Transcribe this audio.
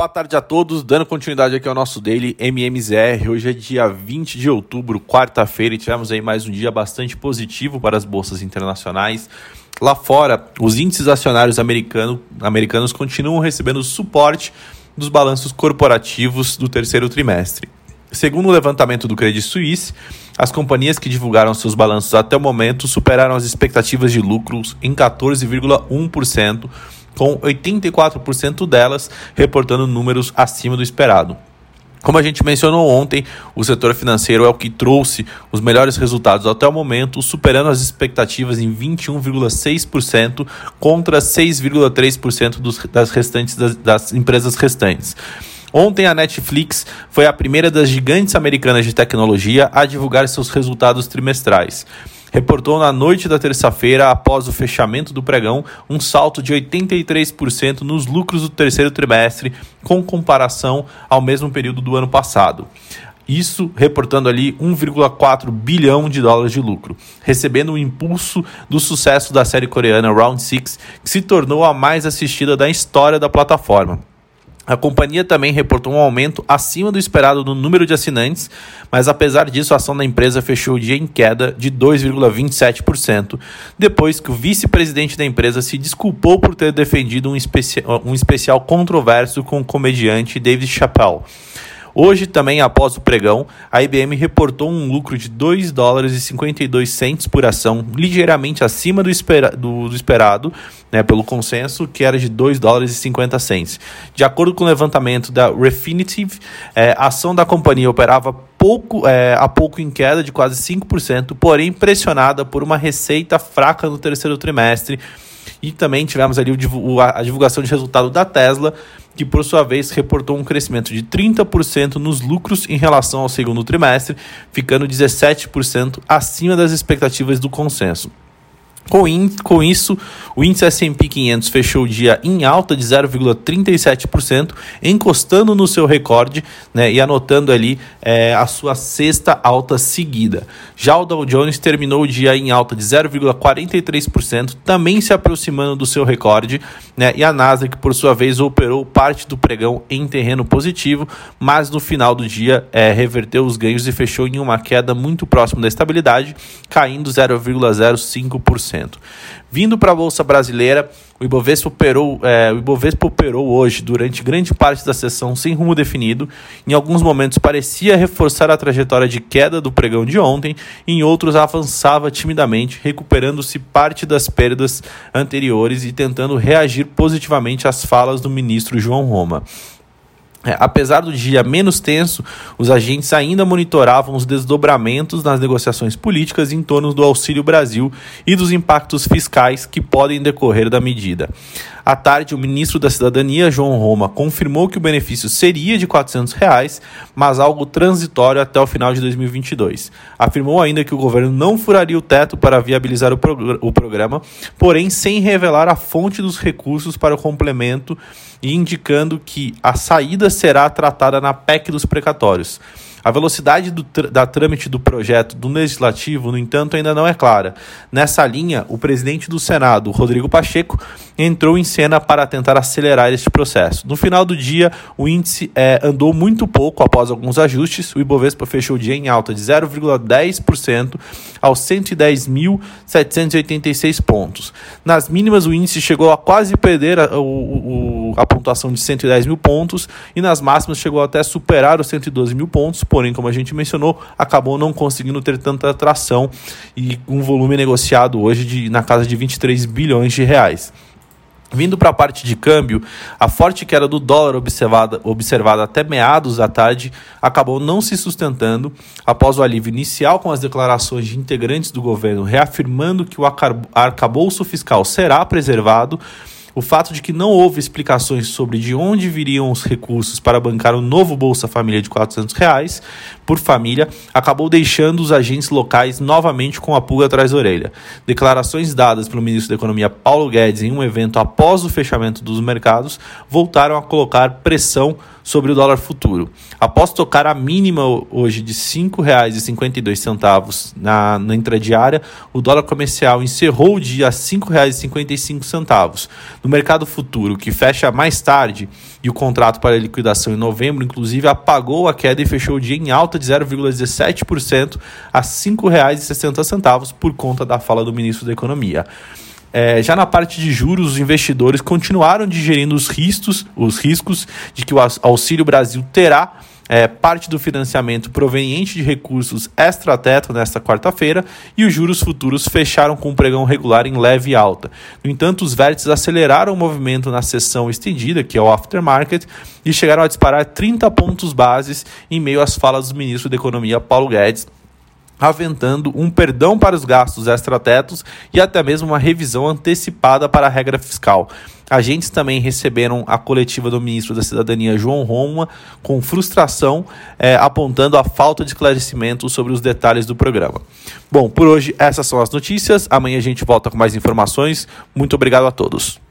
Boa tarde a todos, dando continuidade aqui ao nosso Daily MMZR. Hoje é dia 20 de outubro, quarta-feira, e tivemos aí mais um dia bastante positivo para as bolsas internacionais. Lá fora, os índices acionários americano, americanos continuam recebendo suporte dos balanços corporativos do terceiro trimestre. Segundo o levantamento do Credit Suisse, as companhias que divulgaram seus balanços até o momento superaram as expectativas de lucros em 14,1% com 84% delas reportando números acima do esperado. Como a gente mencionou ontem, o setor financeiro é o que trouxe os melhores resultados até o momento, superando as expectativas em 21,6% contra 6,3% das restantes das, das empresas restantes. Ontem a Netflix foi a primeira das gigantes americanas de tecnologia a divulgar seus resultados trimestrais reportou na noite da terça-feira, após o fechamento do pregão, um salto de 83% nos lucros do terceiro trimestre, com comparação ao mesmo período do ano passado. Isso reportando ali 1,4 bilhão de dólares de lucro, recebendo o impulso do sucesso da série coreana Round 6, que se tornou a mais assistida da história da plataforma. A companhia também reportou um aumento acima do esperado no número de assinantes, mas apesar disso, a ação da empresa fechou o dia em queda de 2,27%, depois que o vice-presidente da empresa se desculpou por ter defendido um, especi um especial controverso com o comediante David Chappelle. Hoje, também após o pregão, a IBM reportou um lucro de 2 dólares e 52 centes por ação, ligeiramente acima do, espera do, do esperado, né, pelo consenso, que era de 2 dólares e 50 centes. De acordo com o levantamento da Refinitiv, é, a ação da companhia operava pouco, é, a pouco em queda de quase 5%, porém pressionada por uma receita fraca no terceiro trimestre. E também tivemos ali o, a divulgação de resultado da Tesla, que por sua vez reportou um crescimento de 30% nos lucros em relação ao segundo trimestre, ficando 17% acima das expectativas do consenso. Com, com isso, o índice S&P 500 fechou o dia em alta de 0,37%, encostando no seu recorde né, e anotando ali é, a sua sexta alta seguida. Já o Dow Jones terminou o dia em alta de 0,43%, também se aproximando do seu recorde, né, e a Nasdaq, por sua vez, operou parte do pregão em terreno positivo, mas no final do dia é, reverteu os ganhos e fechou em uma queda muito próxima da estabilidade, caindo 0,05%. Vindo para a Bolsa Brasileira, o Ibovespa, operou, é, o Ibovespa operou hoje durante grande parte da sessão sem rumo definido. Em alguns momentos parecia reforçar a trajetória de queda do pregão de ontem, em outros avançava timidamente, recuperando-se parte das perdas anteriores e tentando reagir positivamente às falas do ministro João Roma. É, apesar do dia menos tenso, os agentes ainda monitoravam os desdobramentos nas negociações políticas em torno do Auxílio Brasil e dos impactos fiscais que podem decorrer da medida. À tarde, o ministro da Cidadania, João Roma, confirmou que o benefício seria de 400 reais, mas algo transitório até o final de 2022. Afirmou ainda que o governo não furaria o teto para viabilizar o, o programa, porém sem revelar a fonte dos recursos para o complemento e indicando que a saída será tratada na PEC dos precatórios. A velocidade do, da trâmite do projeto do Legislativo, no entanto, ainda não é clara. Nessa linha, o presidente do Senado, Rodrigo Pacheco, entrou em cena para tentar acelerar este processo. No final do dia, o índice é, andou muito pouco após alguns ajustes. O Ibovespa fechou o dia em alta de 0,10% aos 110.786 pontos. Nas mínimas, o índice chegou a quase perder a, o, a pontuação de 110 mil pontos e nas máximas chegou até superar os 112 mil pontos, porém, como a gente mencionou, acabou não conseguindo ter tanta atração e um volume negociado hoje de, na casa de 23 bilhões de reais. Vindo para a parte de câmbio, a forte queda do dólar observada, observada até meados da tarde acabou não se sustentando após o alívio inicial com as declarações de integrantes do governo reafirmando que o arcabouço fiscal será preservado o fato de que não houve explicações sobre de onde viriam os recursos para bancar o novo Bolsa Família de 400 reais por família acabou deixando os agentes locais novamente com a pulga atrás da orelha. Declarações dadas pelo ministro da Economia Paulo Guedes em um evento após o fechamento dos mercados voltaram a colocar pressão sobre o dólar futuro. Após tocar a mínima hoje de R$ 5,52 na, na intradiária, o dólar comercial encerrou o dia a R$ 5,55. No mercado futuro, que fecha mais tarde, e o contrato para liquidação em novembro, inclusive, apagou a queda e fechou o dia em alta de 0,17% a R$ 5,60 por conta da fala do ministro da Economia. É, já na parte de juros, os investidores continuaram digerindo os riscos, os riscos de que o Auxílio Brasil terá é, parte do financiamento proveniente de recursos extra-teto nesta quarta-feira e os juros futuros fecharam com um pregão regular em leve alta. No entanto, os vértices aceleraram o movimento na sessão estendida, que é o aftermarket, e chegaram a disparar 30 pontos bases em meio às falas do ministro da Economia, Paulo Guedes, aventando um perdão para os gastos extratetos e até mesmo uma revisão antecipada para a regra fiscal. Agentes também receberam a coletiva do ministro da Cidadania, João Roma, com frustração, é, apontando a falta de esclarecimento sobre os detalhes do programa. Bom, por hoje essas são as notícias. Amanhã a gente volta com mais informações. Muito obrigado a todos.